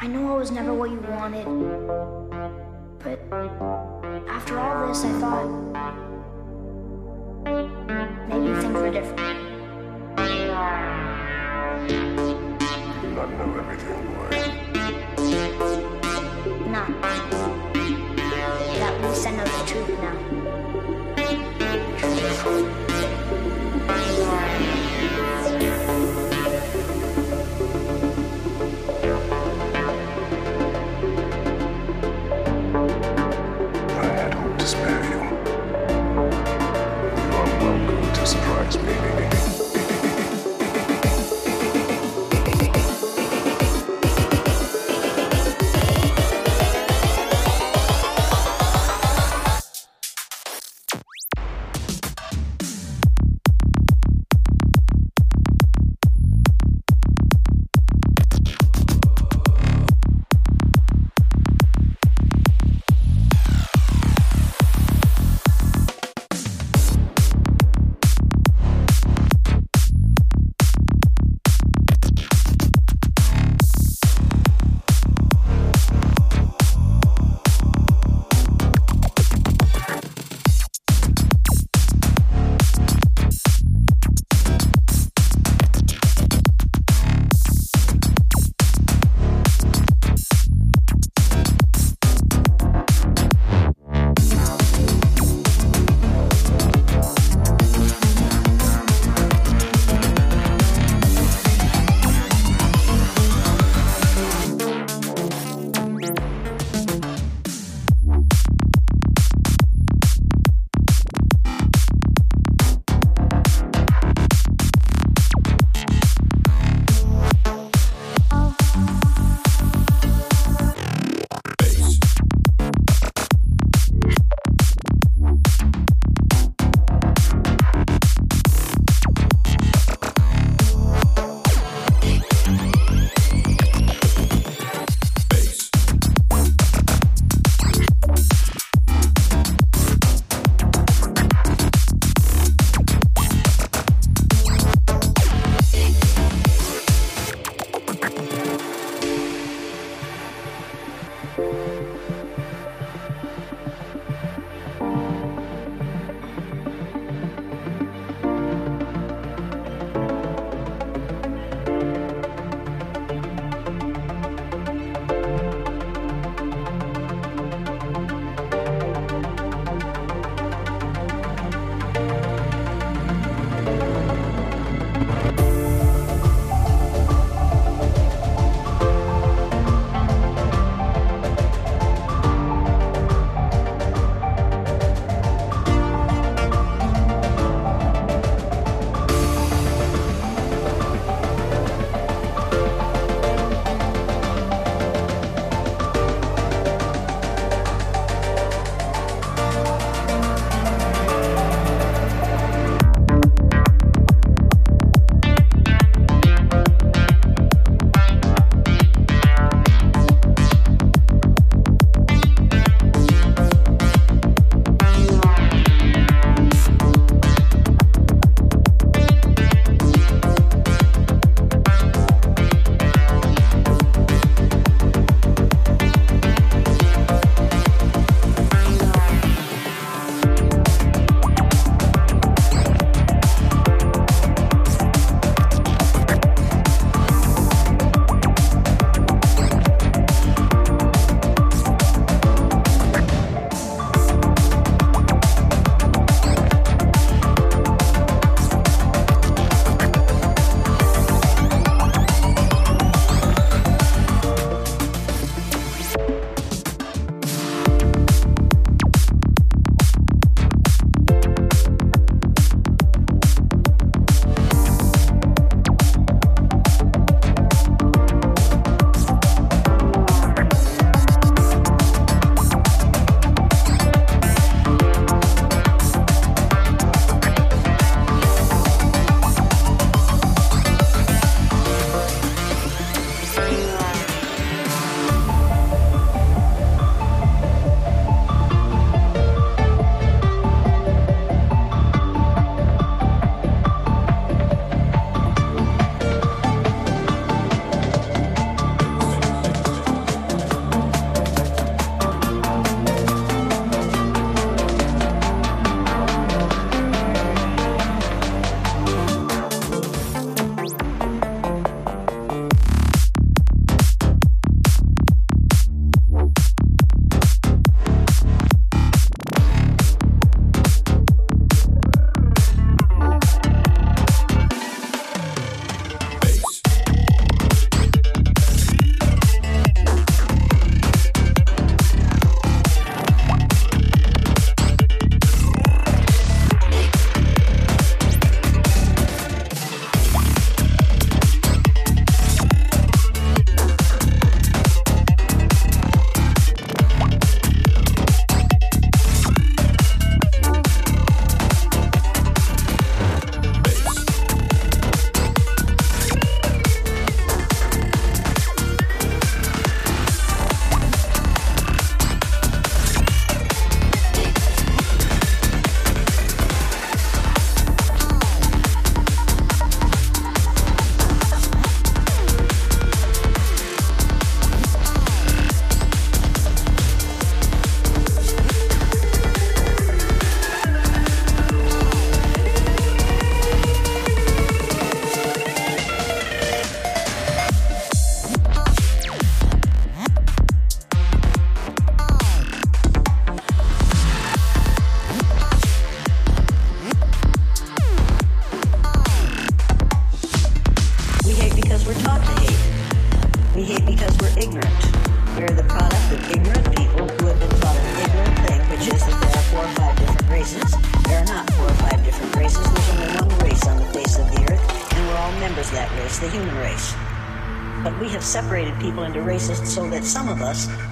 I know I was never what you wanted. But after all this, I thought maybe things were different. You do not know everything, boy. No. But at least I know the truth now.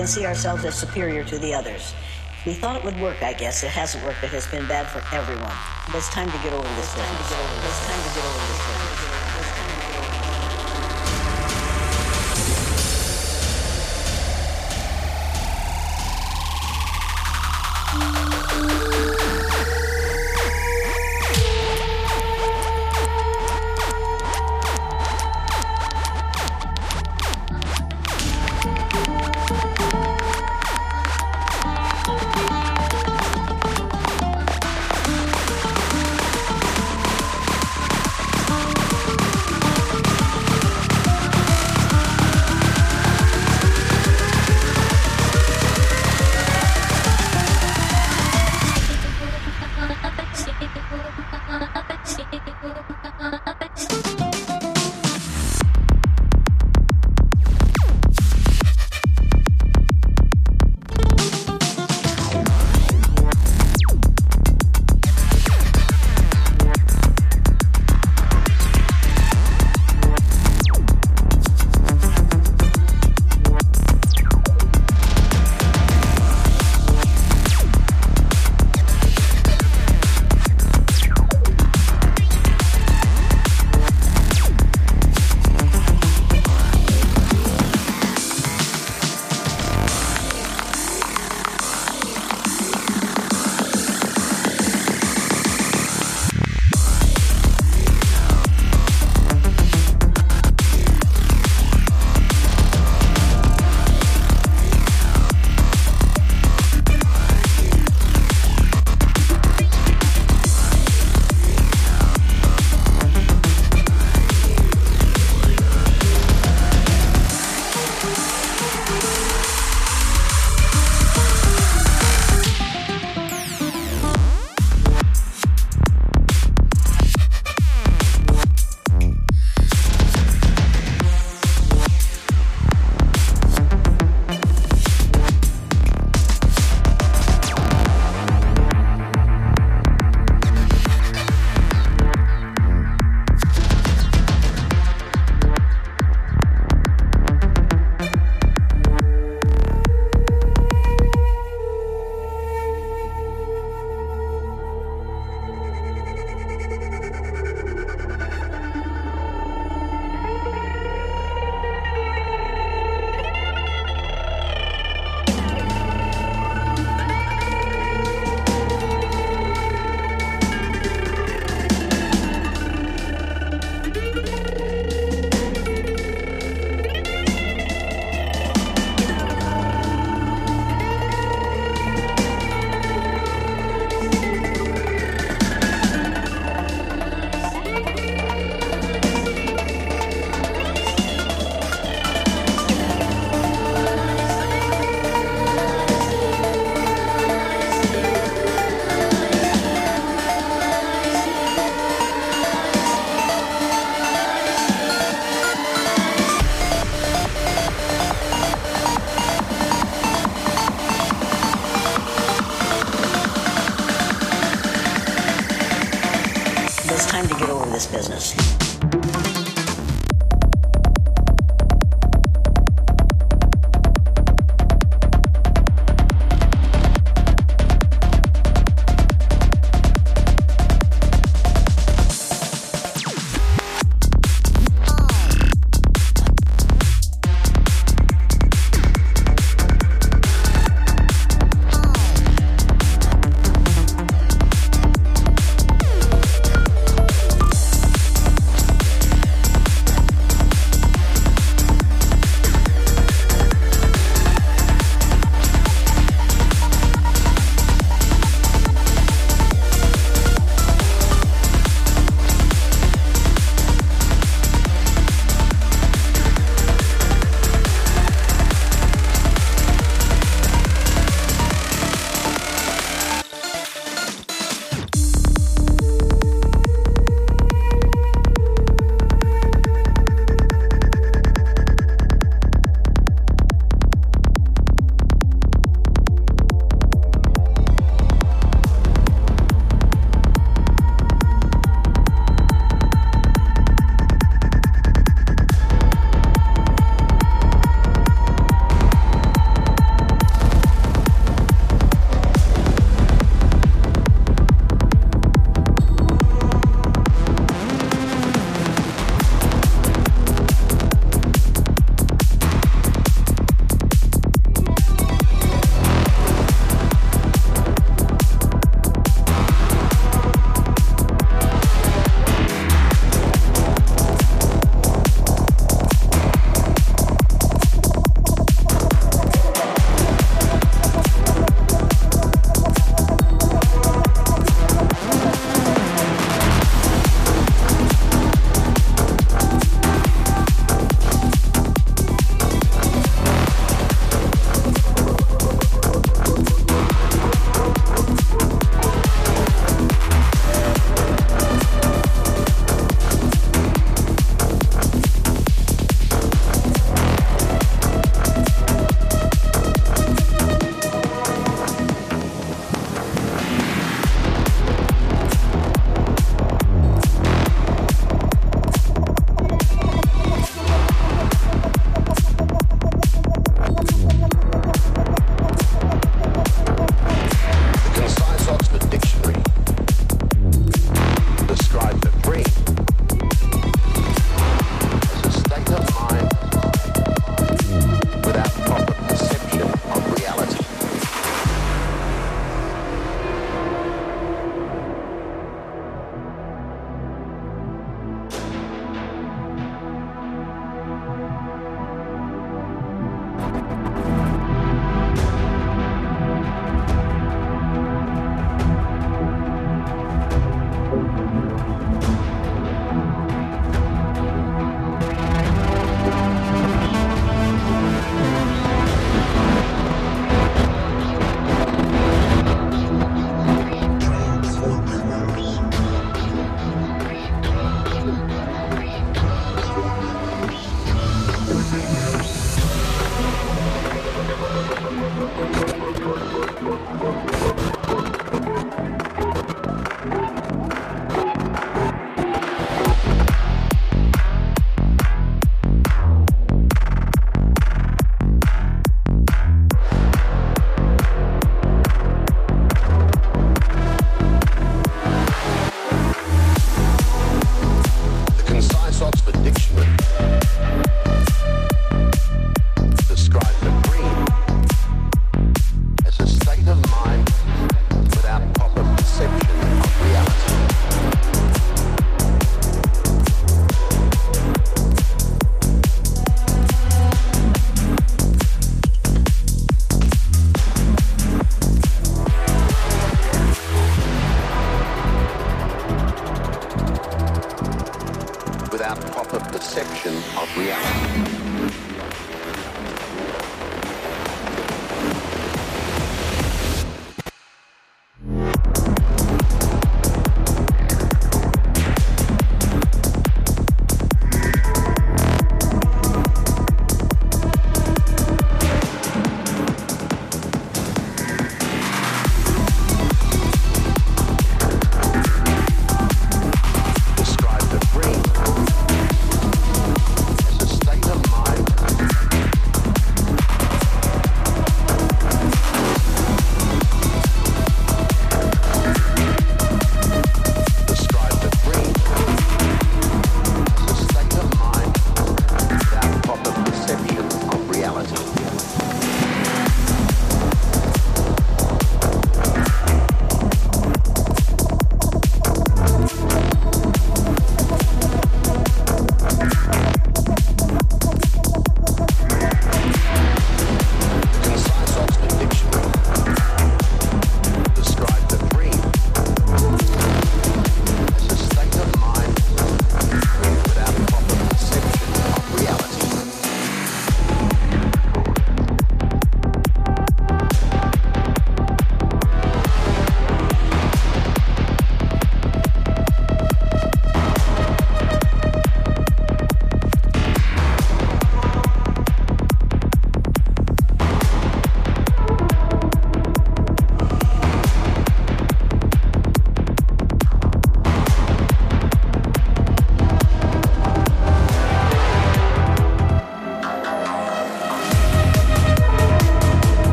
Can see ourselves as superior to the others. We thought it would work, I guess. It hasn't worked. It has been bad for everyone. But it's time to get over this. It's time to get over this. It's time to get over this.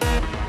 Bye.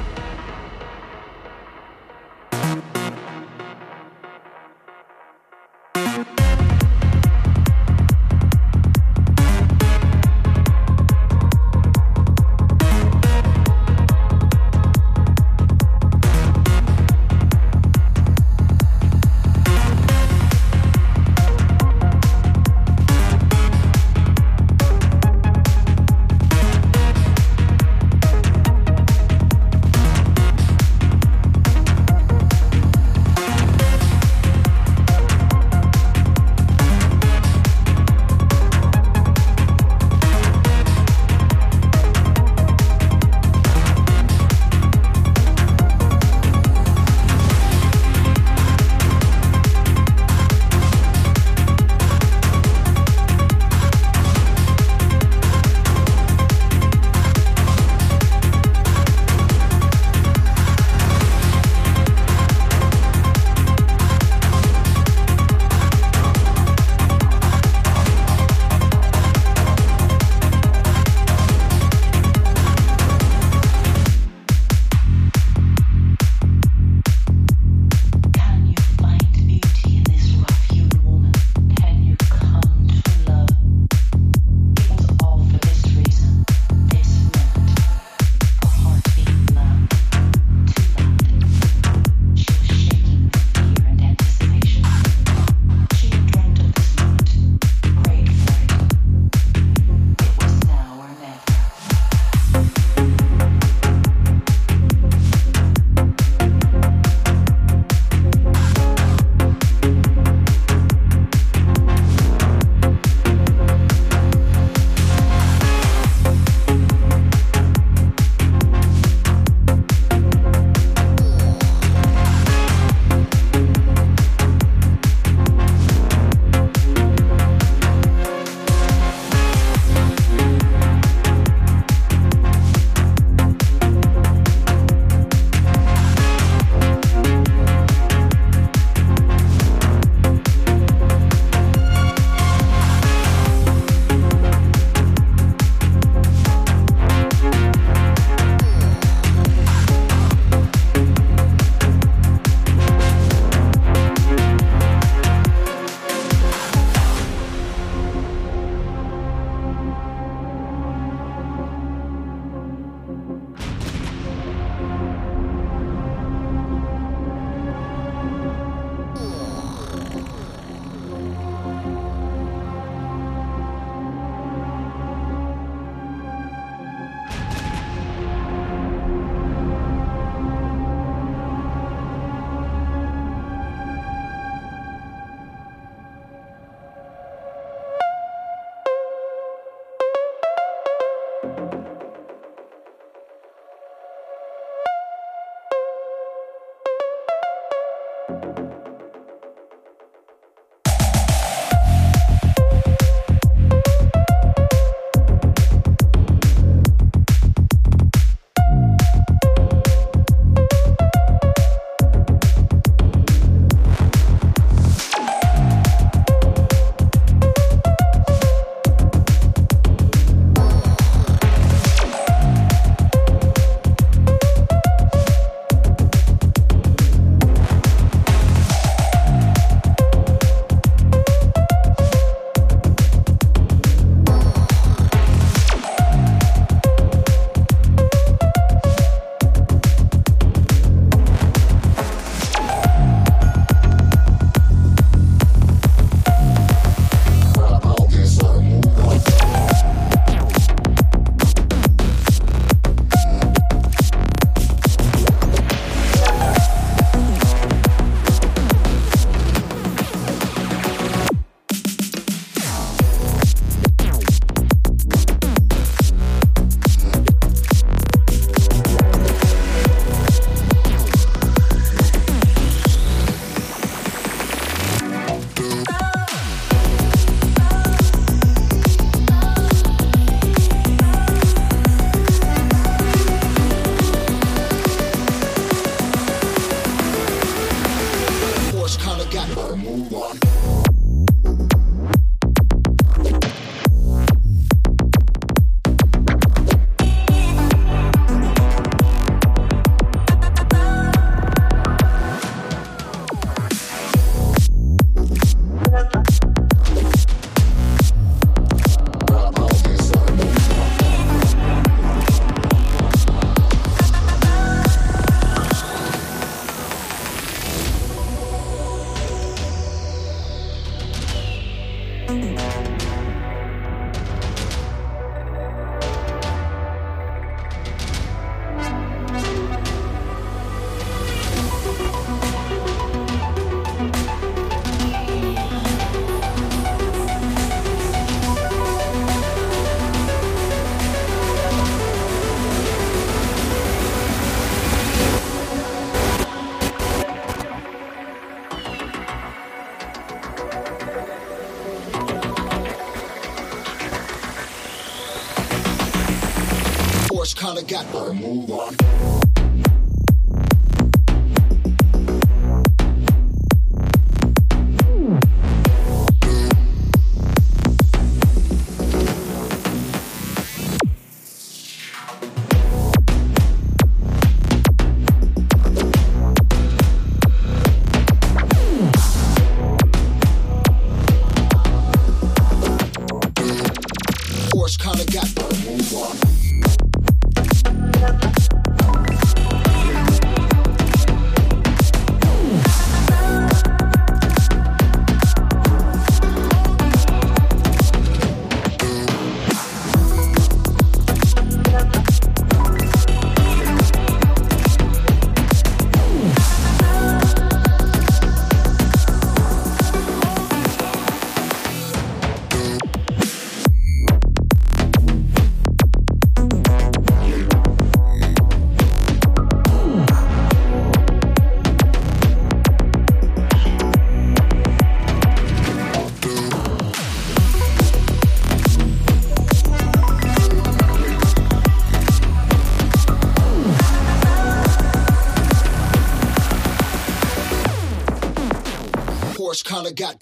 dollar got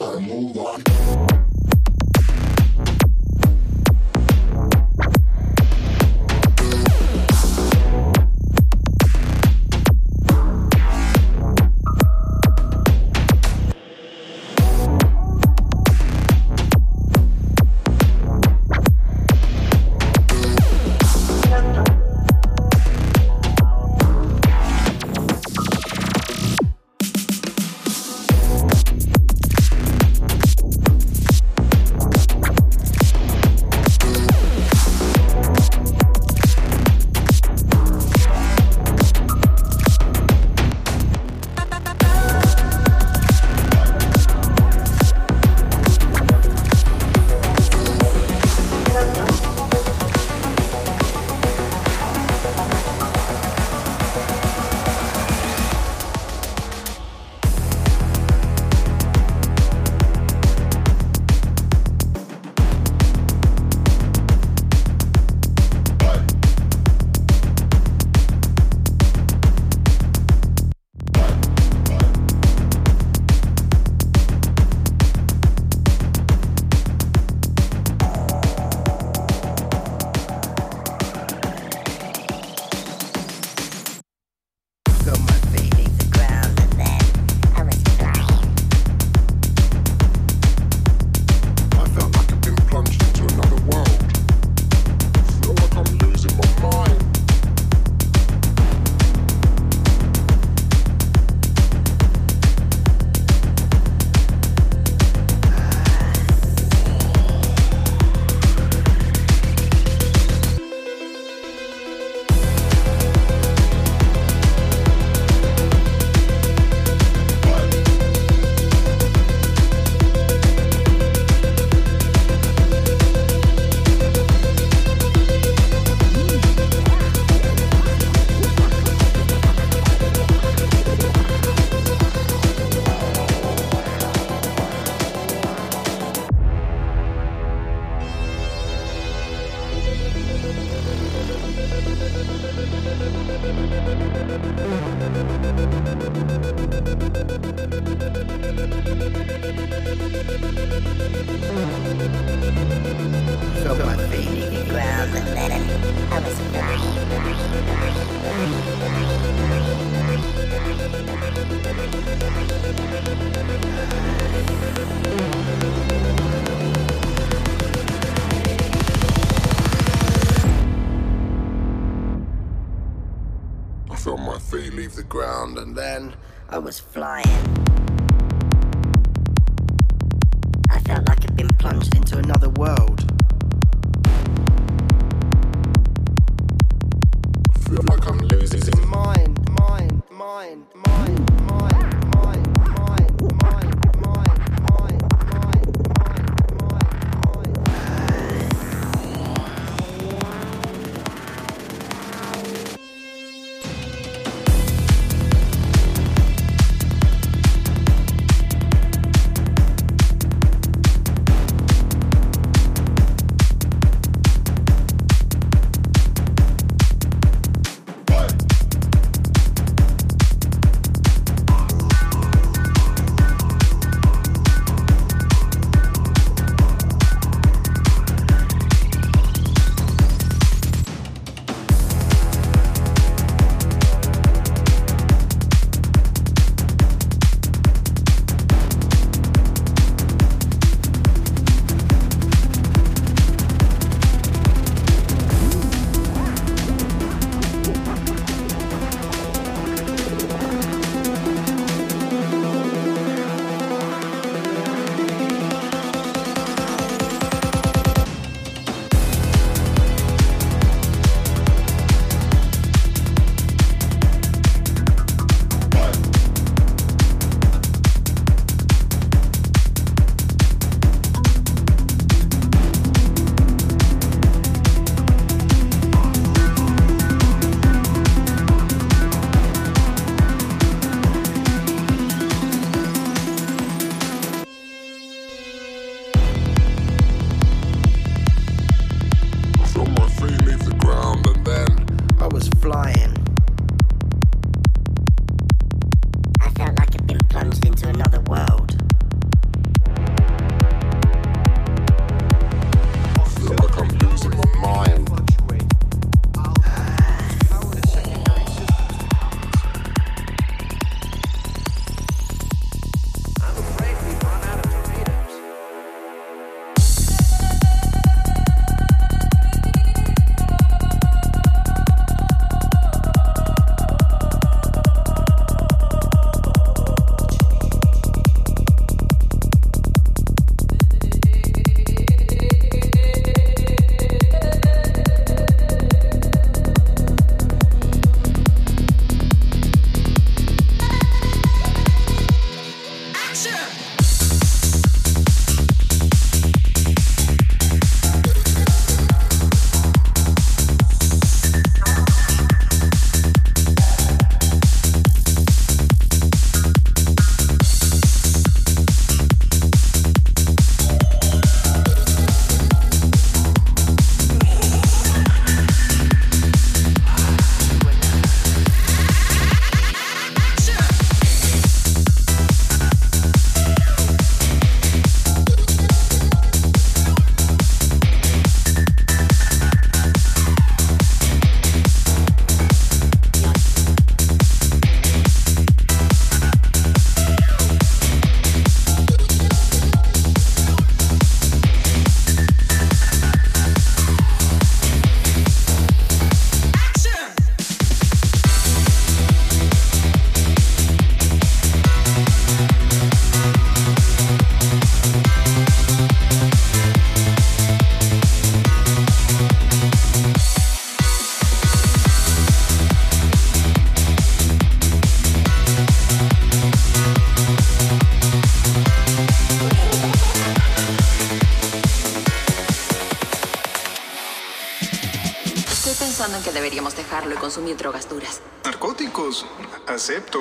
consumir drogas duras. Narcóticos, acepto.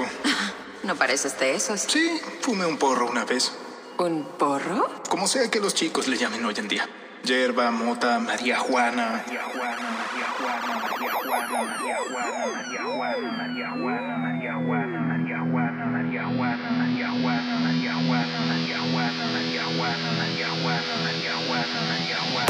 No pareces de esos. Sí, fumé un porro una vez. ¿Un porro? Como sea que los chicos le llamen hoy en día. Yerba, mota, María Juana. María Juana, María Juana, María Juana, María Juana, María Juana, María Juana, María Juana, María Juana, María Juana, María Juana, María Juana, María Juana, María Juana, María Juana, María Juana, María Juana.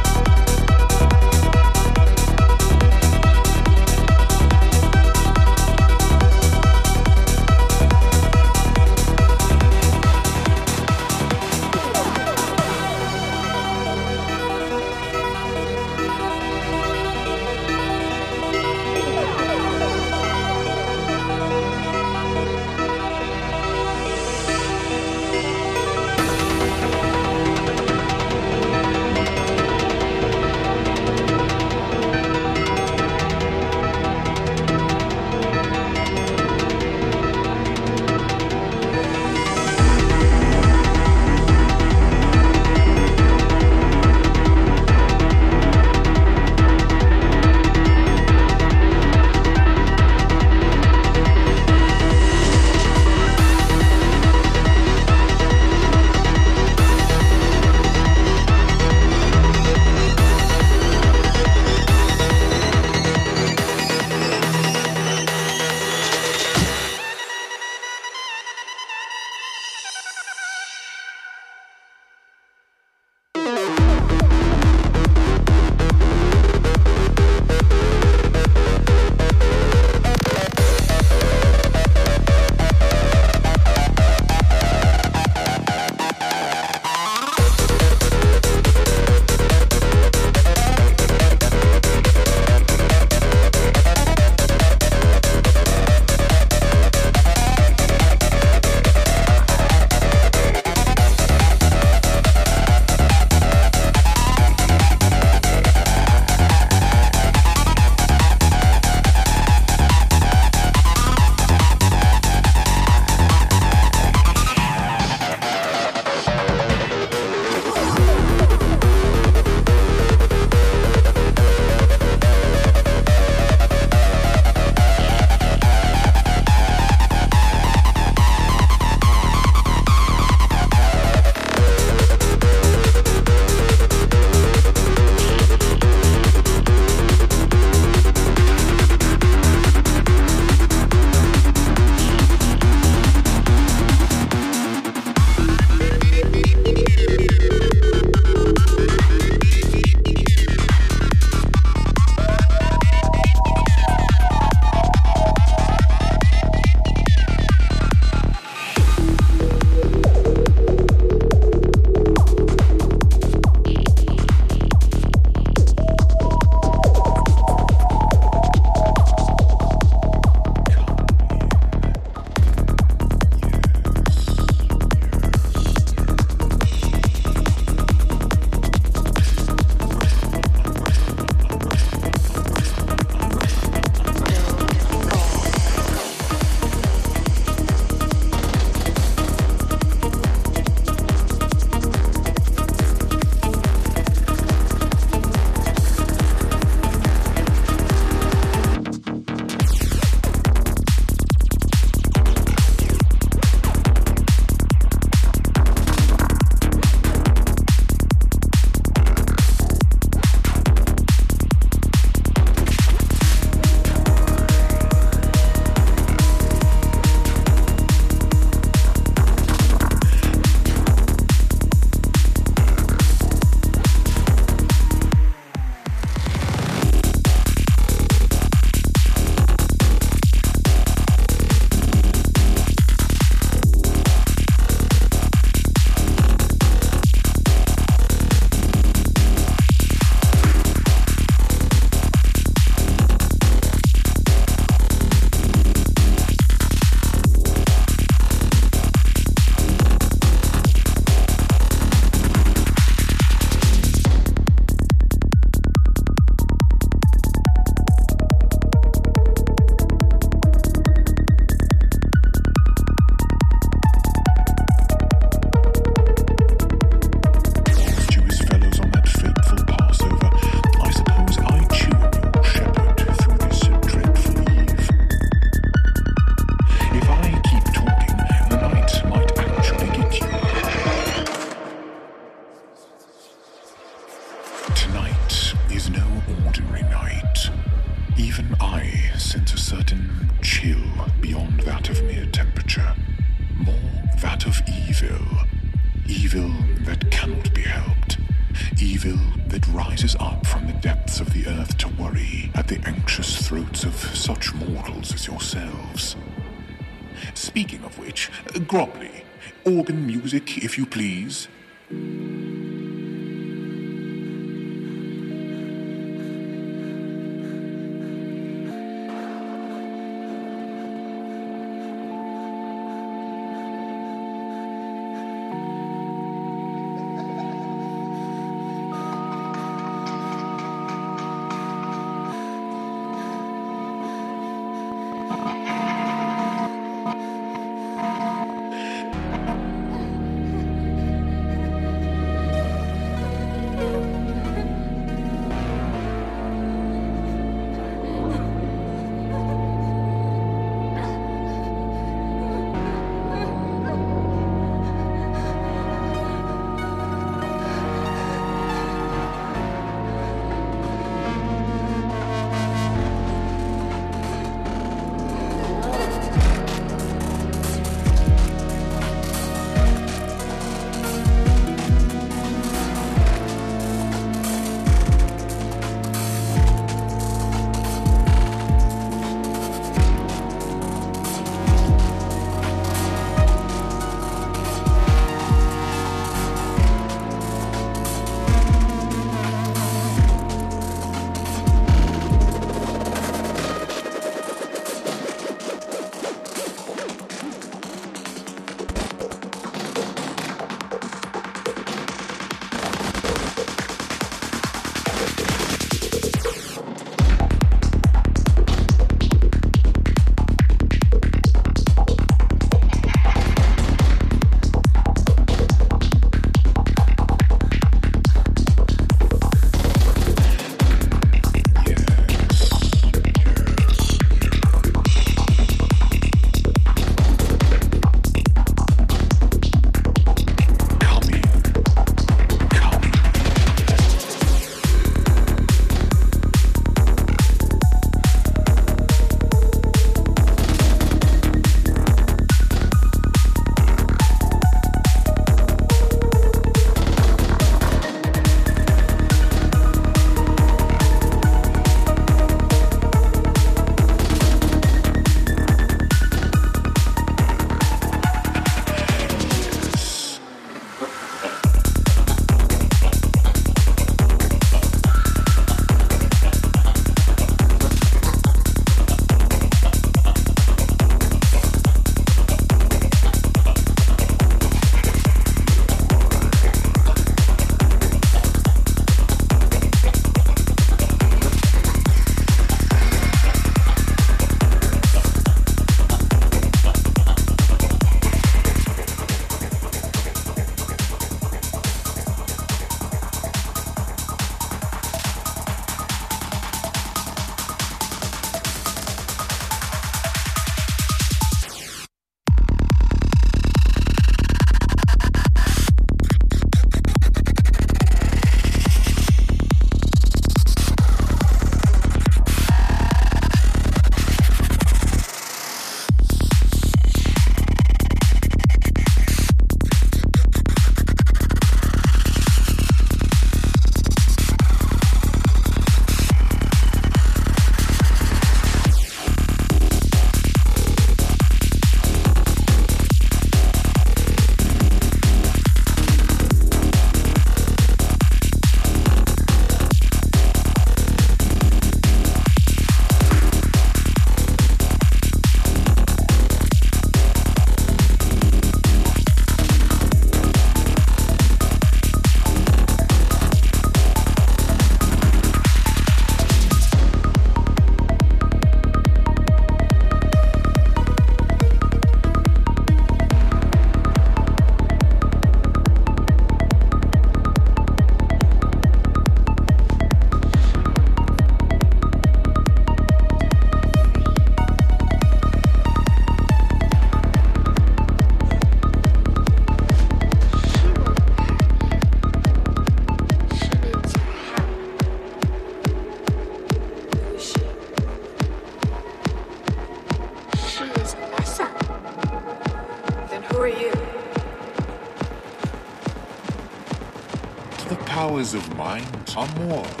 Powers of mind are more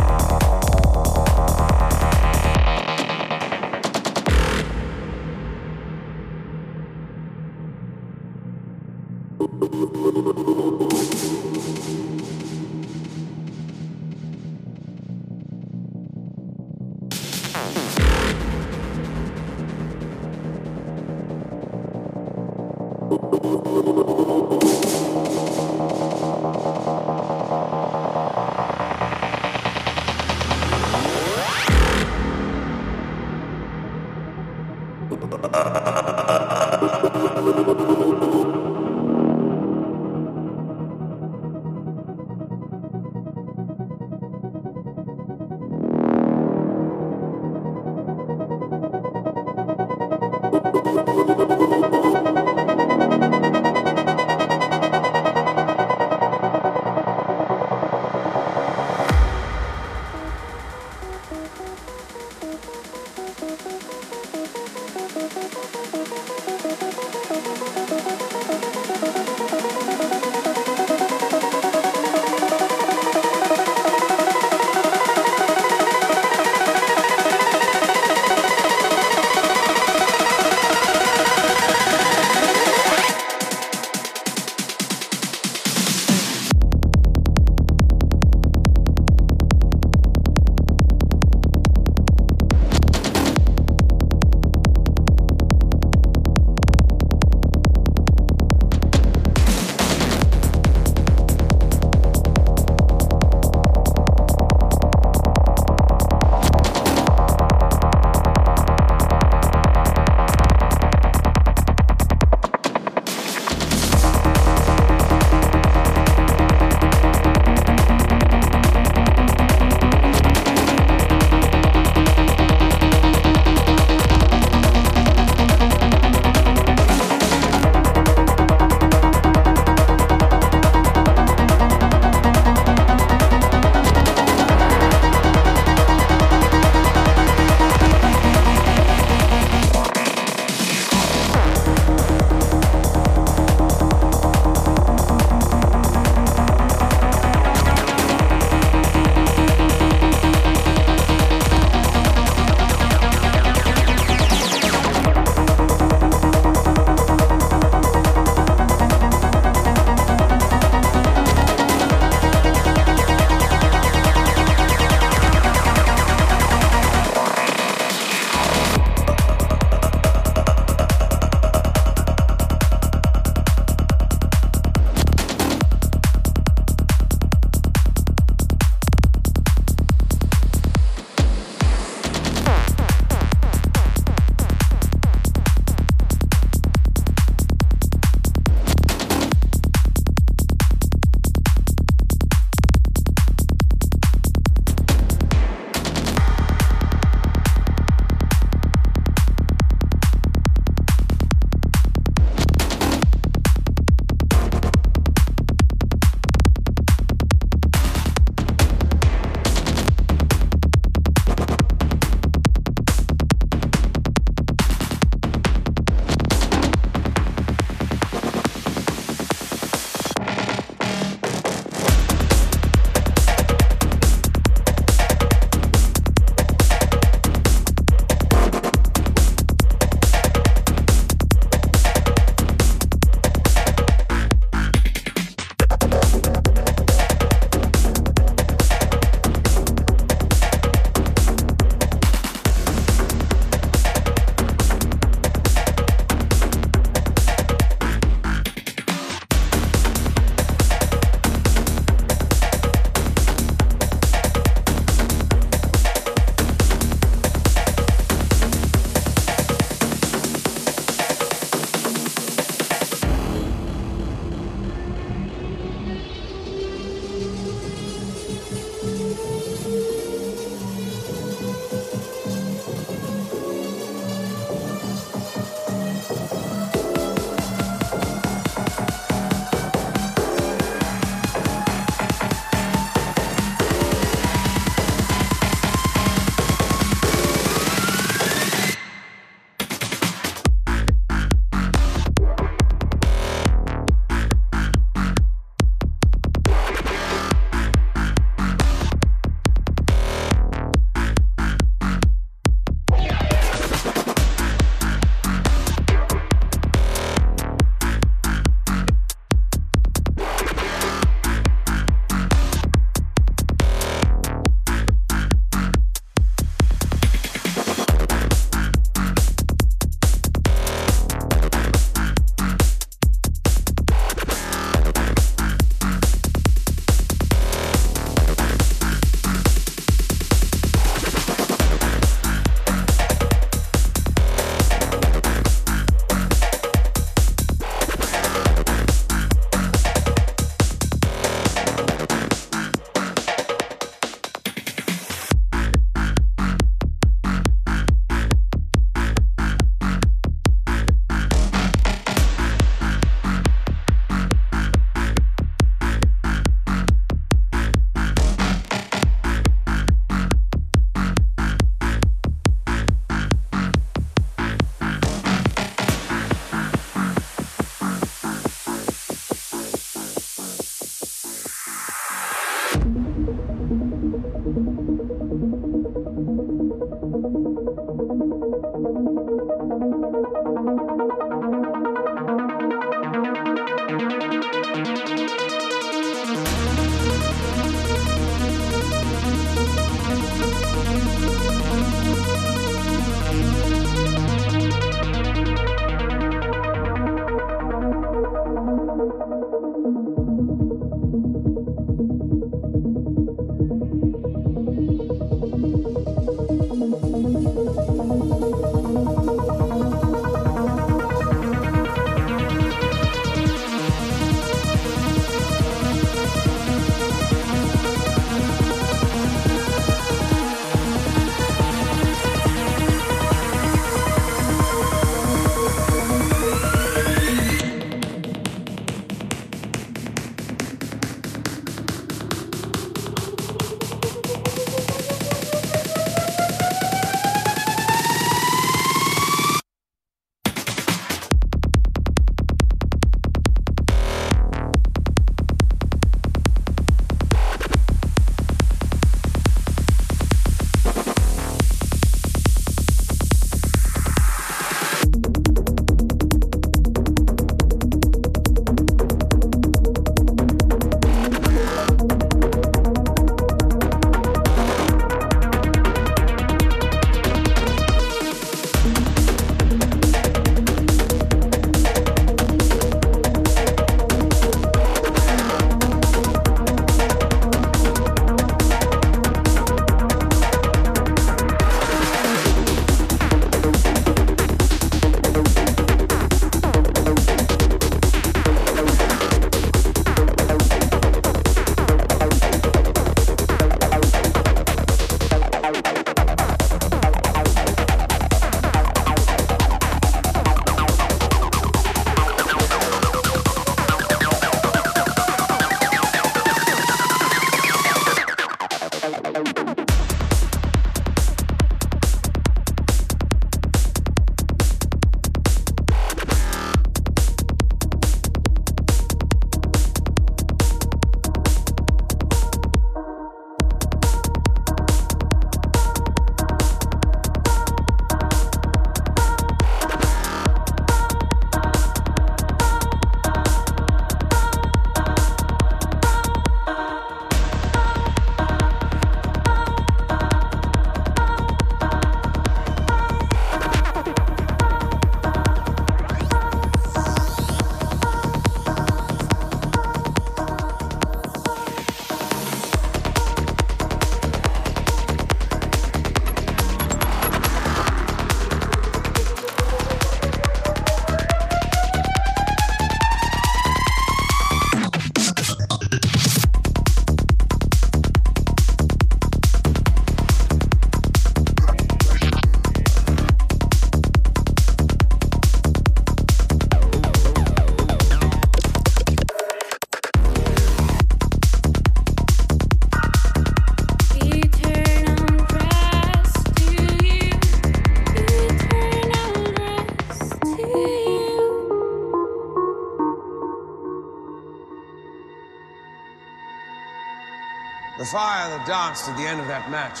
danced at the end of that match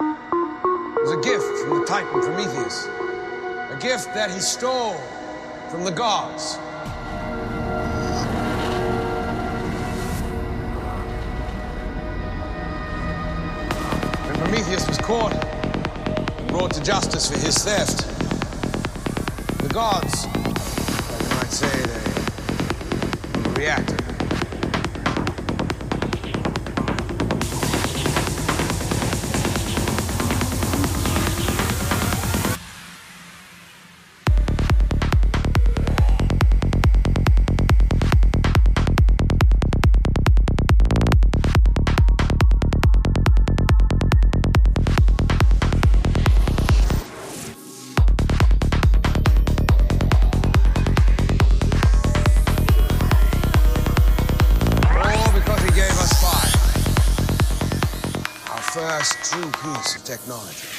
It was a gift from the Titan Prometheus. A gift that he stole from the gods. When Prometheus was caught and brought to justice for his theft, the gods, technology.